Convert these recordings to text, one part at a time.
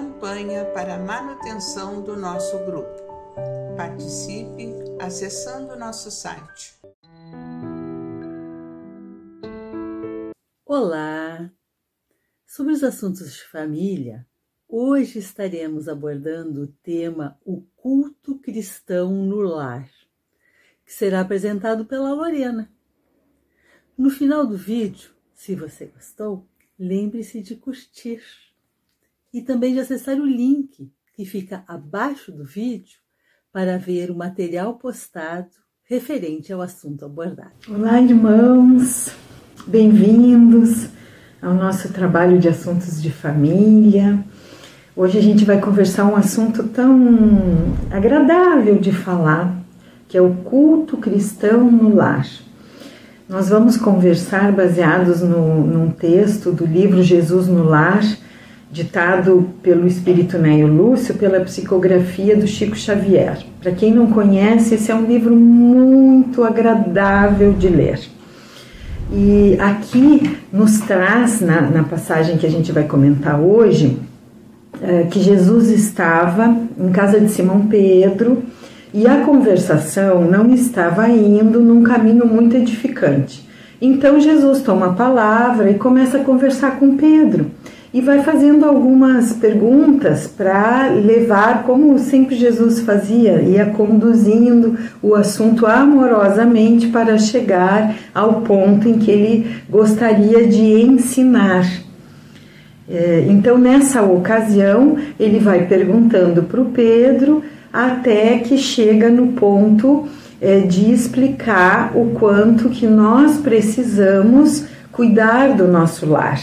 campanha para a manutenção do nosso grupo. Participe acessando nosso site. Olá! Sobre os assuntos de família, hoje estaremos abordando o tema O culto cristão no lar, que será apresentado pela Lorena. No final do vídeo, se você gostou, lembre-se de curtir e também de acessar o link que fica abaixo do vídeo para ver o material postado referente ao assunto abordado. Olá, irmãos, bem-vindos ao nosso trabalho de assuntos de família. Hoje a gente vai conversar um assunto tão agradável de falar, que é o culto cristão no lar. Nós vamos conversar baseados no, num texto do livro Jesus no Lar, ditado pelo espírito Neio Lúcio pela psicografia do Chico Xavier. Para quem não conhece, esse é um livro muito agradável de ler. E aqui nos traz, na, na passagem que a gente vai comentar hoje, é, que Jesus estava em casa de Simão Pedro e a conversação não estava indo num caminho muito edificante. Então Jesus toma a palavra e começa a conversar com Pedro e vai fazendo algumas perguntas para levar, como sempre Jesus fazia, ia conduzindo o assunto amorosamente para chegar ao ponto em que ele gostaria de ensinar. É, então, nessa ocasião, ele vai perguntando para o Pedro até que chega no ponto é, de explicar o quanto que nós precisamos cuidar do nosso lar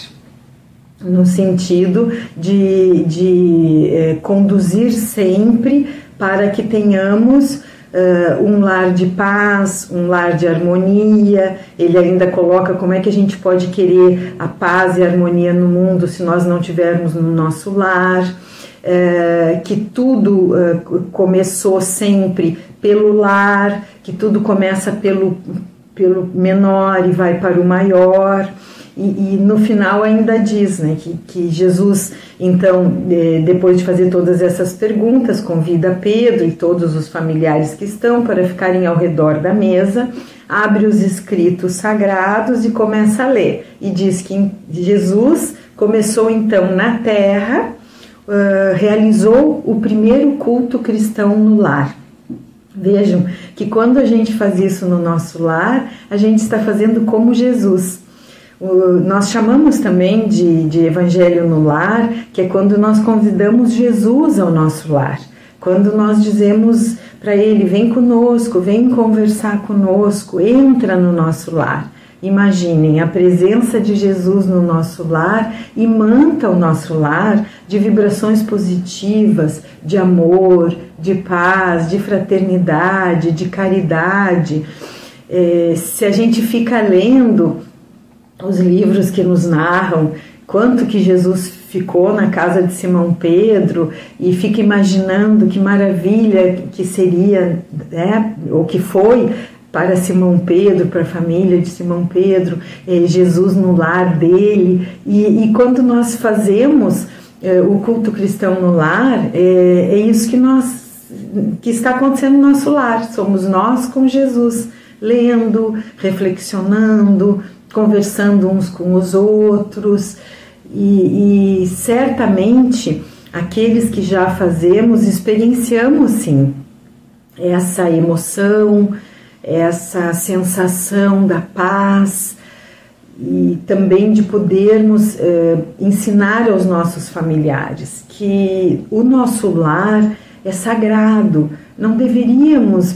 no sentido de, de é, conduzir sempre para que tenhamos uh, um lar de paz, um lar de harmonia. Ele ainda coloca como é que a gente pode querer a paz e a harmonia no mundo se nós não tivermos no nosso lar. Uh, que tudo começou sempre pelo lar, que tudo começa pelo, pelo menor e vai para o maior. E, e, no final ainda diz né, que, que Jesus, então, é, depois de fazer todas essas perguntas, convida Pedro e todos os familiares que estão para ficarem ao redor da mesa, abre os escritos sagrados e começa a ler. E diz que Jesus começou então na terra, uh, realizou o primeiro culto cristão no lar. Vejam que quando a gente faz isso no nosso lar, a gente está fazendo como Jesus nós chamamos também de, de evangelho no lar, que é quando nós convidamos Jesus ao nosso lar. Quando nós dizemos para ele: vem conosco, vem conversar conosco, entra no nosso lar. Imaginem a presença de Jesus no nosso lar e manta o nosso lar de vibrações positivas, de amor, de paz, de fraternidade, de caridade. É, se a gente fica lendo os livros que nos narram quanto que Jesus ficou na casa de Simão Pedro e fica imaginando que maravilha que seria, né, ou que foi para Simão Pedro, para a família de Simão Pedro, eh, Jesus no lar dele. E, e quando nós fazemos eh, o culto cristão no lar, é, é isso que nós que está acontecendo no nosso lar. Somos nós com Jesus, lendo, reflexionando, conversando uns com os outros. E, e certamente aqueles que já fazemos experienciamos sim essa emoção, essa sensação da paz e também de podermos eh, ensinar aos nossos familiares que o nosso lar é sagrado, não deveríamos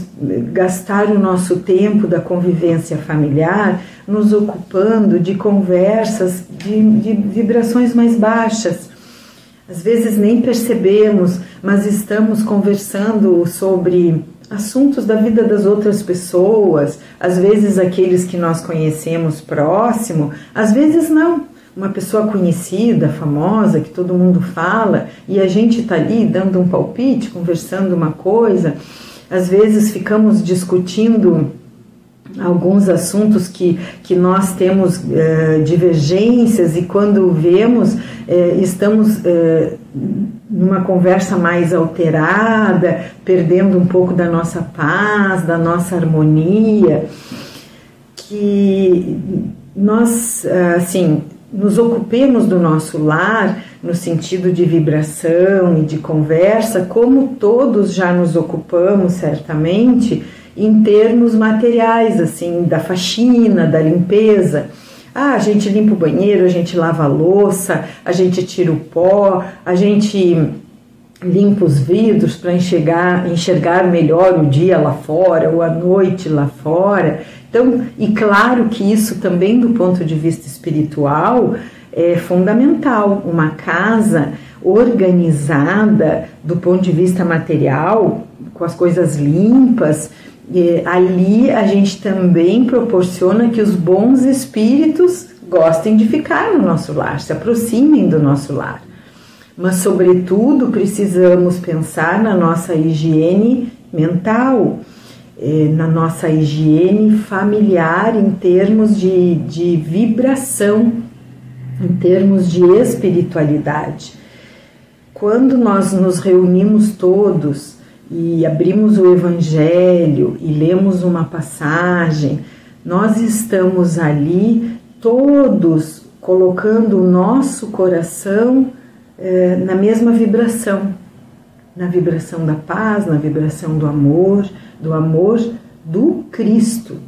gastar o nosso tempo da convivência familiar nos ocupando de conversas de, de vibrações mais baixas. Às vezes nem percebemos, mas estamos conversando sobre assuntos da vida das outras pessoas, às vezes aqueles que nós conhecemos próximo, às vezes não uma pessoa conhecida, famosa, que todo mundo fala, e a gente está ali dando um palpite, conversando uma coisa, às vezes ficamos discutindo alguns assuntos que, que nós temos uh, divergências e quando vemos uh, estamos uh, numa conversa mais alterada, perdendo um pouco da nossa paz, da nossa harmonia, que nós, assim, nos ocupemos do nosso lar no sentido de vibração e de conversa, como todos já nos ocupamos certamente em termos materiais, assim, da faxina, da limpeza. Ah, a gente limpa o banheiro, a gente lava a louça, a gente tira o pó, a gente limpa os vidros para enxergar, enxergar melhor o dia lá fora ou a noite lá fora. Então, e claro que isso também do ponto de vista espiritual é fundamental. Uma casa organizada do ponto de vista material, com as coisas limpas, ali a gente também proporciona que os bons espíritos gostem de ficar no nosso lar, se aproximem do nosso lar. Mas, sobretudo, precisamos pensar na nossa higiene mental, eh, na nossa higiene familiar, em termos de, de vibração, em termos de espiritualidade. Quando nós nos reunimos todos e abrimos o Evangelho e lemos uma passagem, nós estamos ali todos colocando o nosso coração eh, na mesma vibração, na vibração da paz, na vibração do amor, do amor do Cristo.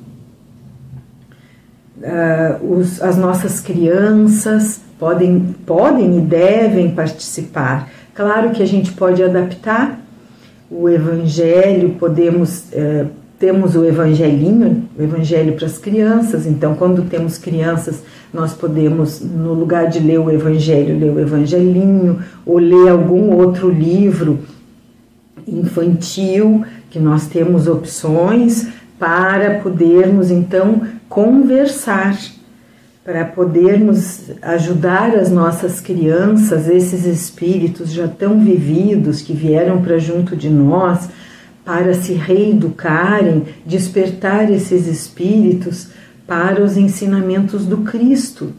Uh, os, as nossas crianças podem, podem e devem participar. Claro que a gente pode adaptar o evangelho, podemos é, temos o evangelinho, o evangelho para as crianças. Então, quando temos crianças, nós podemos, no lugar de ler o evangelho, ler o evangelinho ou ler algum outro livro infantil, que nós temos opções para podermos então conversar para podermos ajudar as nossas crianças, esses espíritos já tão vividos que vieram para junto de nós, para se reeducarem, despertar esses espíritos para os ensinamentos do Cristo.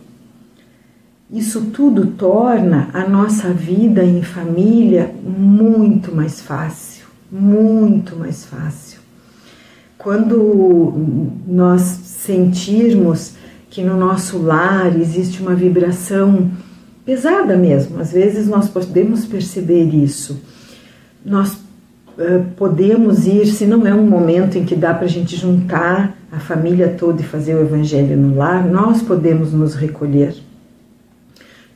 Isso tudo torna a nossa vida em família muito mais fácil, muito mais fácil. Quando nós sentirmos que no nosso lar existe uma vibração pesada mesmo. Às vezes nós podemos perceber isso. Nós podemos ir, se não é um momento em que dá para a gente juntar a família toda e fazer o evangelho no lar, nós podemos nos recolher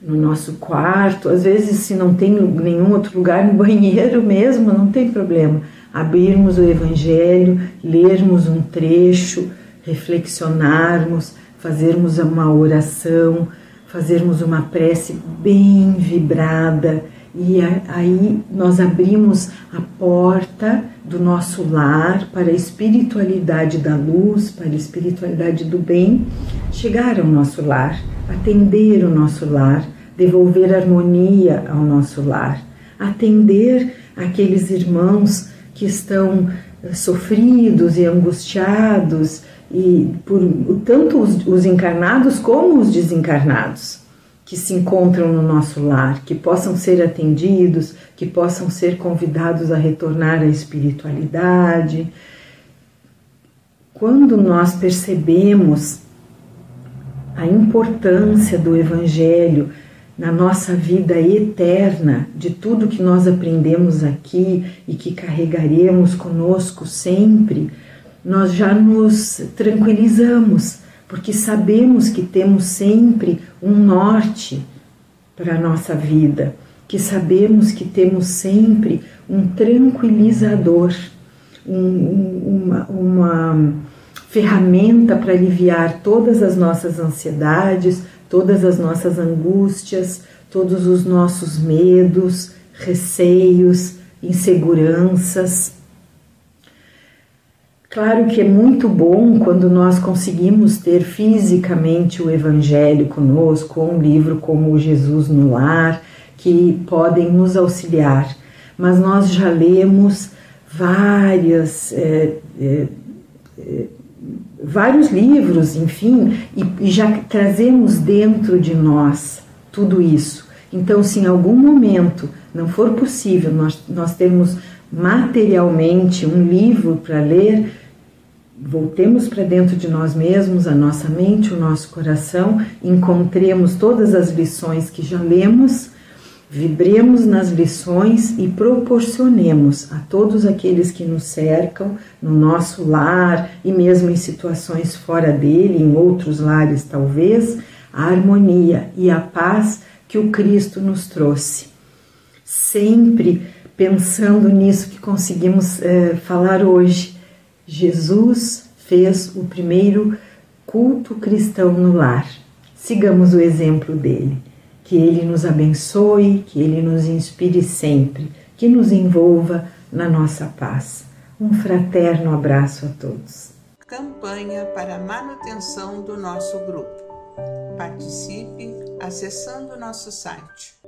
no nosso quarto. Às vezes, se não tem nenhum outro lugar, no banheiro mesmo, não tem problema. Abrirmos o evangelho, lermos um trecho, reflexionarmos fazermos uma oração, fazermos uma prece bem vibrada e aí nós abrimos a porta do nosso lar para a espiritualidade da luz, para a espiritualidade do bem chegar ao nosso lar, atender o nosso lar, devolver harmonia ao nosso lar, atender aqueles irmãos que estão eh, sofridos e angustiados e por tanto os, os encarnados como os desencarnados que se encontram no nosso lar, que possam ser atendidos, que possam ser convidados a retornar à espiritualidade. Quando nós percebemos a importância do Evangelho na nossa vida eterna, de tudo que nós aprendemos aqui e que carregaremos conosco sempre, nós já nos tranquilizamos, porque sabemos que temos sempre um norte para a nossa vida, que sabemos que temos sempre um tranquilizador, um, uma, uma ferramenta para aliviar todas as nossas ansiedades, todas as nossas angústias, todos os nossos medos, receios, inseguranças. Claro que é muito bom quando nós conseguimos ter fisicamente o Evangelho conosco, um livro como Jesus no Lar, que podem nos auxiliar, mas nós já lemos várias, é, é, é, vários livros, enfim, e, e já trazemos dentro de nós tudo isso. Então, se em algum momento não for possível nós, nós termos materialmente um livro para ler, voltemos para dentro de nós mesmos, a nossa mente, o nosso coração, encontremos todas as lições que já lemos, vibremos nas lições e proporcionemos a todos aqueles que nos cercam, no nosso lar e mesmo em situações fora dele, em outros lares talvez, a harmonia e a paz que o Cristo nos trouxe. Sempre pensando nisso que conseguimos é, falar hoje, Jesus fez o primeiro culto cristão no lar. Sigamos o exemplo dele. Que ele nos abençoe, que ele nos inspire sempre, que nos envolva na nossa paz. Um fraterno abraço a todos. Campanha para a manutenção do nosso grupo. Participe acessando nosso site